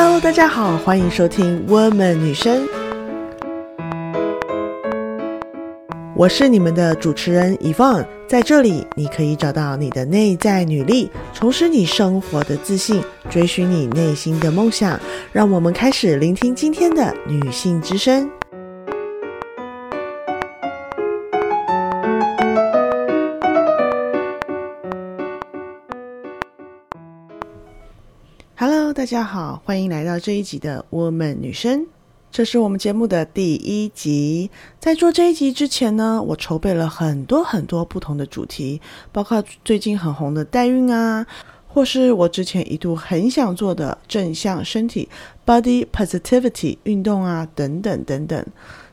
Hello，大家好，欢迎收听《Woman 女生》，我是你们的主持人 y v o n 在这里你可以找到你的内在女力，重拾你生活的自信，追寻你内心的梦想。让我们开始聆听今天的女性之声。大家好，欢迎来到这一集的《我们女生》。这是我们节目的第一集。在做这一集之前呢，我筹备了很多很多不同的主题，包括最近很红的代孕啊，或是我之前一度很想做的正向身体 （body positivity） 运动啊，等等等等。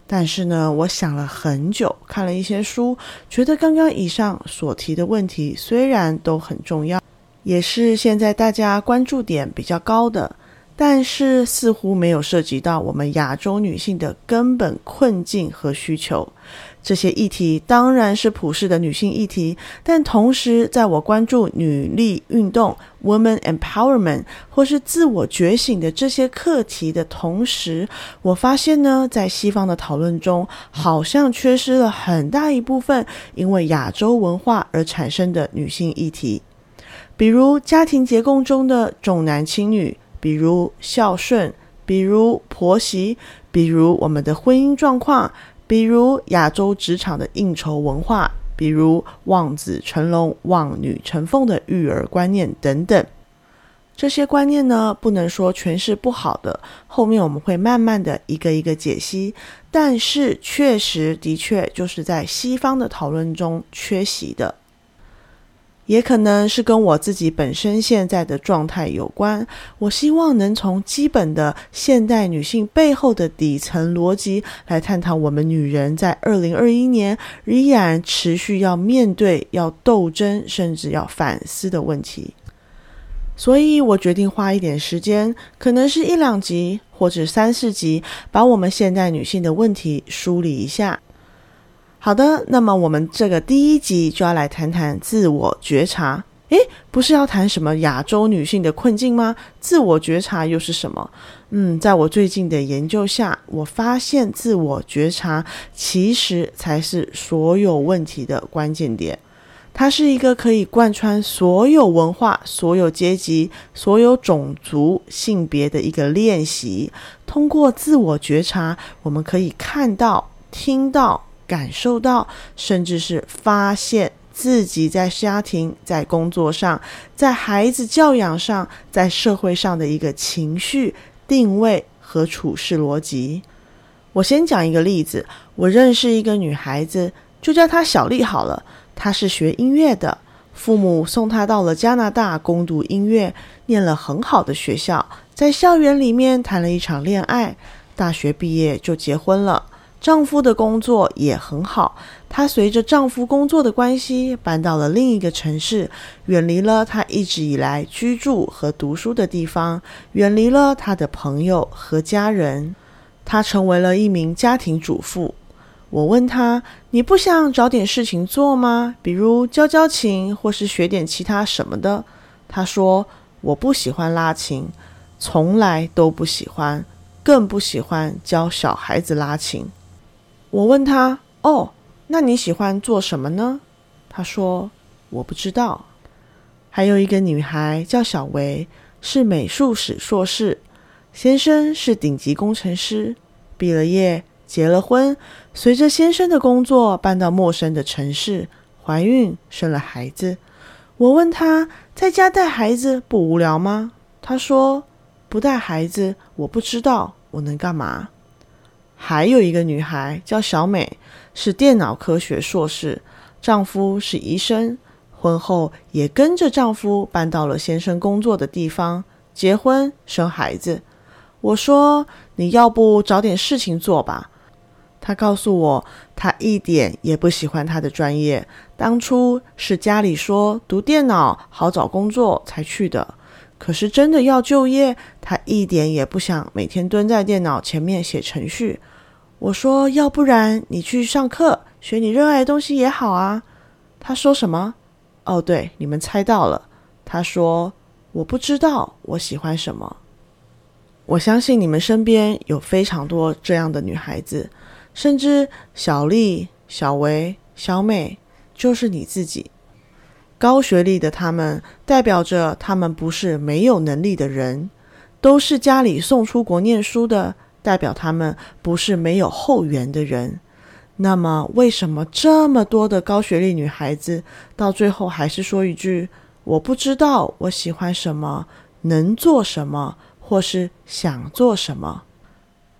但是呢，我想了很久，看了一些书，觉得刚刚以上所提的问题虽然都很重要。也是现在大家关注点比较高的，但是似乎没有涉及到我们亚洲女性的根本困境和需求。这些议题当然是普世的女性议题，但同时，在我关注女力运动 （women empowerment） 或是自我觉醒的这些课题的同时，我发现呢，在西方的讨论中，好像缺失了很大一部分因为亚洲文化而产生的女性议题。比如家庭结构中的重男轻女，比如孝顺，比如婆媳，比如我们的婚姻状况，比如亚洲职场的应酬文化，比如望子成龙、望女成凤的育儿观念等等。这些观念呢，不能说全是不好的，后面我们会慢慢的一个一个解析。但是确实的确就是在西方的讨论中缺席的。也可能是跟我自己本身现在的状态有关。我希望能从基本的现代女性背后的底层逻辑来探讨我们女人在二零二一年依然持续要面对、要斗争，甚至要反思的问题。所以我决定花一点时间，可能是一两集或者三四集，把我们现代女性的问题梳理一下。好的，那么我们这个第一集就要来谈谈自我觉察。诶，不是要谈什么亚洲女性的困境吗？自我觉察又是什么？嗯，在我最近的研究下，我发现自我觉察其实才是所有问题的关键点。它是一个可以贯穿所有文化、所有阶级、所有种族、性别的一个练习。通过自我觉察，我们可以看到、听到。感受到，甚至是发现自己在家庭、在工作上、在孩子教养上、在社会上的一个情绪定位和处事逻辑。我先讲一个例子，我认识一个女孩子，就叫她小丽好了。她是学音乐的，父母送她到了加拿大攻读音乐，念了很好的学校，在校园里面谈了一场恋爱，大学毕业就结婚了。丈夫的工作也很好，她随着丈夫工作的关系搬到了另一个城市，远离了她一直以来居住和读书的地方，远离了她的朋友和家人。她成为了一名家庭主妇。我问她：“你不想找点事情做吗？比如教教琴，或是学点其他什么的？”她说：“我不喜欢拉琴，从来都不喜欢，更不喜欢教小孩子拉琴。”我问他：“哦，那你喜欢做什么呢？”他说：“我不知道。”还有一个女孩叫小维，是美术史硕士，先生是顶级工程师，毕了业，结了婚，随着先生的工作搬到陌生的城市，怀孕生了孩子。我问他在家带孩子不无聊吗？他说：“不带孩子，我不知道我能干嘛。”还有一个女孩叫小美，是电脑科学硕士，丈夫是医生，婚后也跟着丈夫搬到了先生工作的地方，结婚生孩子。我说：“你要不找点事情做吧？”她告诉我，她一点也不喜欢她的专业，当初是家里说读电脑好找工作才去的。可是真的要就业，她一点也不想每天蹲在电脑前面写程序。我说：“要不然你去上课，学你热爱的东西也好啊。”他说什么？哦，对，你们猜到了。他说：“我不知道我喜欢什么。”我相信你们身边有非常多这样的女孩子，甚至小丽、小维、小美就是你自己。高学历的他们，代表着他们不是没有能力的人，都是家里送出国念书的，代表他们不是没有后援的人。那么，为什么这么多的高学历女孩子到最后还是说一句“我不知道我喜欢什么，能做什么，或是想做什么”？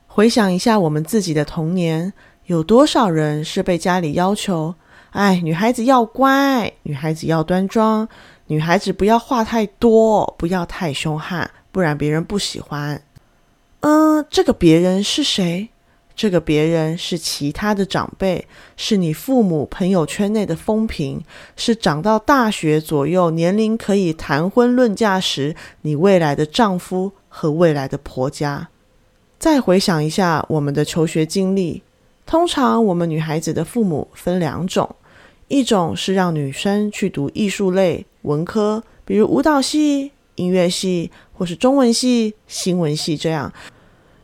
回想一下我们自己的童年，有多少人是被家里要求：“哎，女孩子要乖，女孩子要端庄，女孩子不要话太多，不要太凶悍，不然别人不喜欢。”嗯，这个别人是谁？这个别人是其他的长辈，是你父母朋友圈内的风评，是长到大学左右年龄可以谈婚论嫁时，你未来的丈夫和未来的婆家。再回想一下我们的求学经历，通常我们女孩子的父母分两种，一种是让女生去读艺术类文科，比如舞蹈系、音乐系，或是中文系、新闻系这样。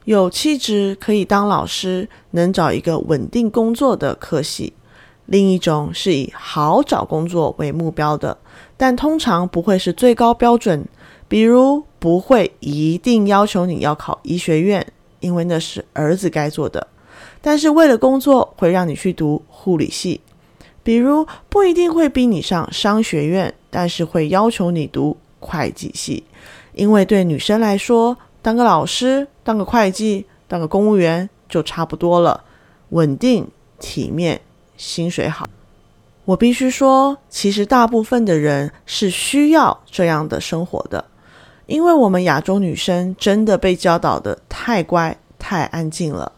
有气质可以当老师，能找一个稳定工作的科系；另一种是以好找工作为目标的，但通常不会是最高标准。比如不会一定要求你要考医学院，因为那是儿子该做的；但是为了工作会让你去读护理系。比如不一定会逼你上商学院，但是会要求你读会计系，因为对女生来说。当个老师，当个会计，当个公务员就差不多了，稳定、体面、薪水好。我必须说，其实大部分的人是需要这样的生活的，因为我们亚洲女生真的被教导的太乖、太安静了。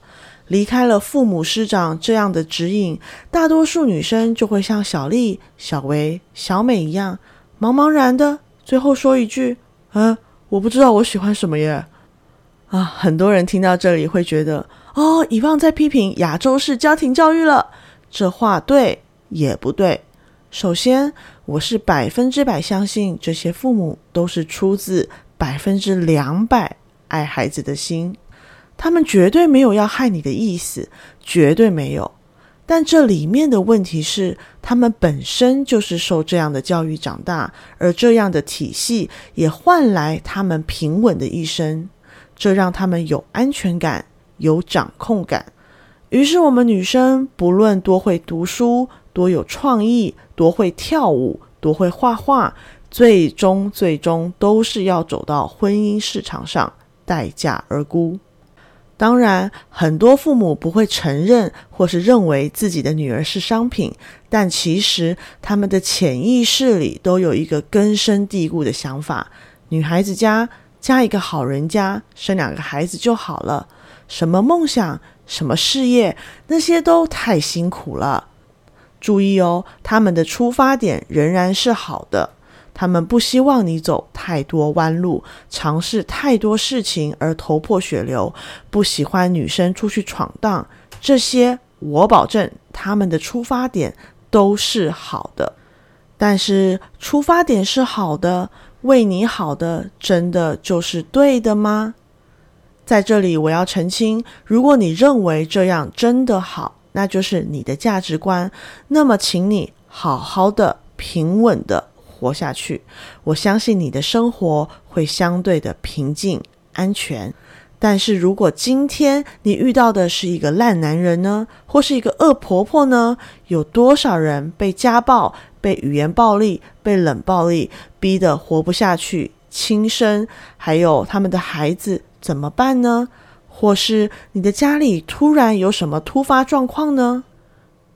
离开了父母师长这样的指引，大多数女生就会像小丽、小维、小美一样，茫茫然的，最后说一句：“嗯，我不知道我喜欢什么耶。”啊，很多人听到这里会觉得，哦，遗忘在批评亚洲式家庭教育了。这话对也不对。首先，我是百分之百相信这些父母都是出自百分之两百爱孩子的心，他们绝对没有要害你的意思，绝对没有。但这里面的问题是，他们本身就是受这样的教育长大，而这样的体系也换来他们平稳的一生。这让他们有安全感，有掌控感。于是，我们女生不论多会读书、多有创意、多会跳舞、多会画画，最终最终都是要走到婚姻市场上，待价而沽。当然，很多父母不会承认或是认为自己的女儿是商品，但其实他们的潜意识里都有一个根深蒂固的想法：女孩子家。嫁一个好人家，生两个孩子就好了。什么梦想，什么事业，那些都太辛苦了。注意哦，他们的出发点仍然是好的。他们不希望你走太多弯路，尝试太多事情而头破血流。不喜欢女生出去闯荡，这些我保证，他们的出发点都是好的。但是出发点是好的。为你好的，真的就是对的吗？在这里，我要澄清：如果你认为这样真的好，那就是你的价值观。那么，请你好好的、平稳的活下去。我相信你的生活会相对的平静、安全。但是如果今天你遇到的是一个烂男人呢，或是一个恶婆婆呢？有多少人被家暴？被语言暴力、被冷暴力逼得活不下去，轻生，还有他们的孩子怎么办呢？或是你的家里突然有什么突发状况呢？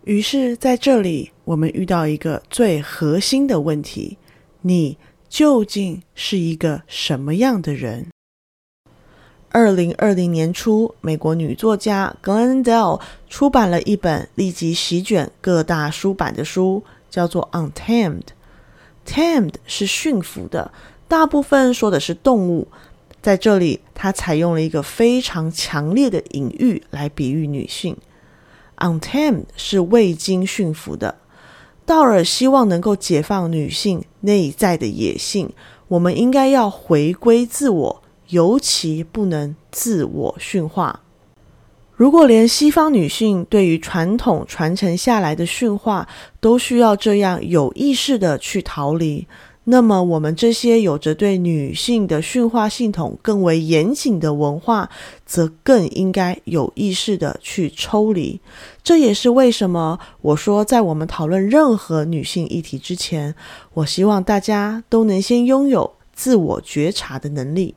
于是，在这里，我们遇到一个最核心的问题：你究竟是一个什么样的人？二零二零年初，美国女作家 Glendale 出版了一本立即席卷各大书版的书。叫做 untamed，tamed 是驯服的，大部分说的是动物。在这里，它采用了一个非常强烈的隐喻来比喻女性。untamed 是未经驯服的。道尔希望能够解放女性内在的野性，我们应该要回归自我，尤其不能自我驯化。如果连西方女性对于传统传承下来的驯化都需要这样有意识的去逃离，那么我们这些有着对女性的驯化系统更为严谨的文化，则更应该有意识的去抽离。这也是为什么我说，在我们讨论任何女性议题之前，我希望大家都能先拥有自我觉察的能力。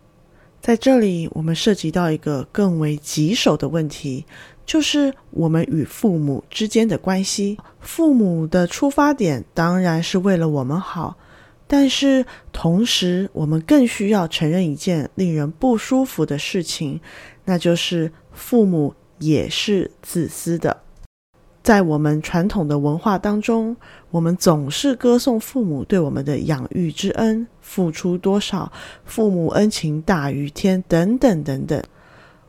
在这里，我们涉及到一个更为棘手的问题，就是我们与父母之间的关系。父母的出发点当然是为了我们好，但是同时，我们更需要承认一件令人不舒服的事情，那就是父母也是自私的。在我们传统的文化当中，我们总是歌颂父母对我们的养育之恩，付出多少，父母恩情大于天，等等等等。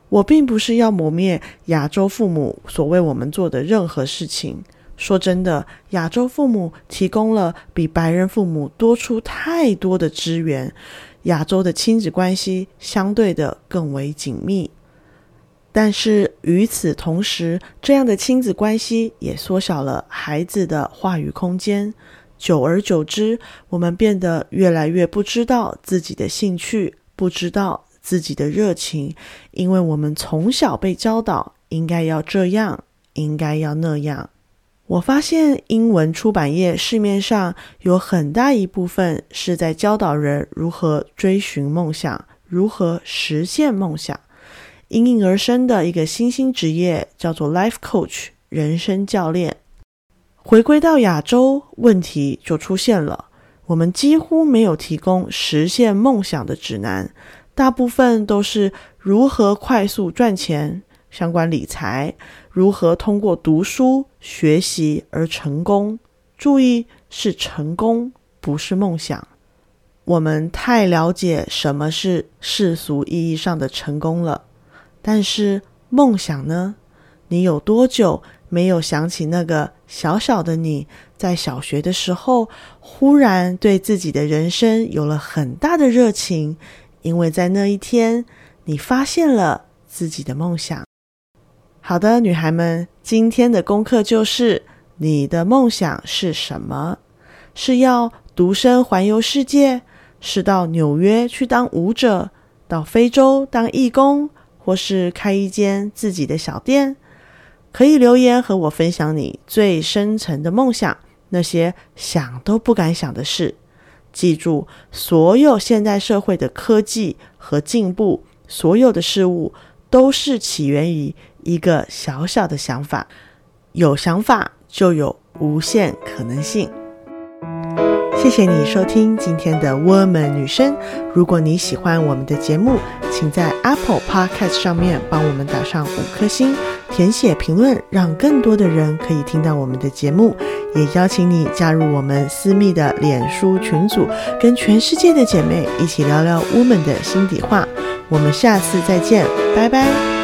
我并不是要磨灭亚洲父母所为我们做的任何事情。说真的，亚洲父母提供了比白人父母多出太多的资源，亚洲的亲子关系相对的更为紧密。但是与此同时，这样的亲子关系也缩小了孩子的话语空间。久而久之，我们变得越来越不知道自己的兴趣，不知道自己的热情，因为我们从小被教导应该要这样，应该要那样。我发现英文出版业市面上有很大一部分是在教导人如何追寻梦想，如何实现梦想。应运而生的一个新兴职业叫做 Life Coach，人生教练。回归到亚洲，问题就出现了。我们几乎没有提供实现梦想的指南，大部分都是如何快速赚钱、相关理财，如何通过读书学习而成功。注意，是成功，不是梦想。我们太了解什么是世俗意义上的成功了。但是梦想呢？你有多久没有想起那个小小的你，在小学的时候，忽然对自己的人生有了很大的热情？因为在那一天，你发现了自己的梦想。好的，女孩们，今天的功课就是：你的梦想是什么？是要独身环游世界？是到纽约去当舞者？到非洲当义工？或是开一间自己的小店，可以留言和我分享你最深层的梦想，那些想都不敢想的事。记住，所有现代社会的科技和进步，所有的事物都是起源于一个小小的想法。有想法就有无限可能性。谢谢你收听今天的《Woman 女生》。如果你喜欢我们的节目，请在 Apple Podcast 上面帮我们打上五颗星，填写评论，让更多的人可以听到我们的节目。也邀请你加入我们私密的脸书群组，跟全世界的姐妹一起聊聊 Woman 的心底话。我们下次再见，拜拜。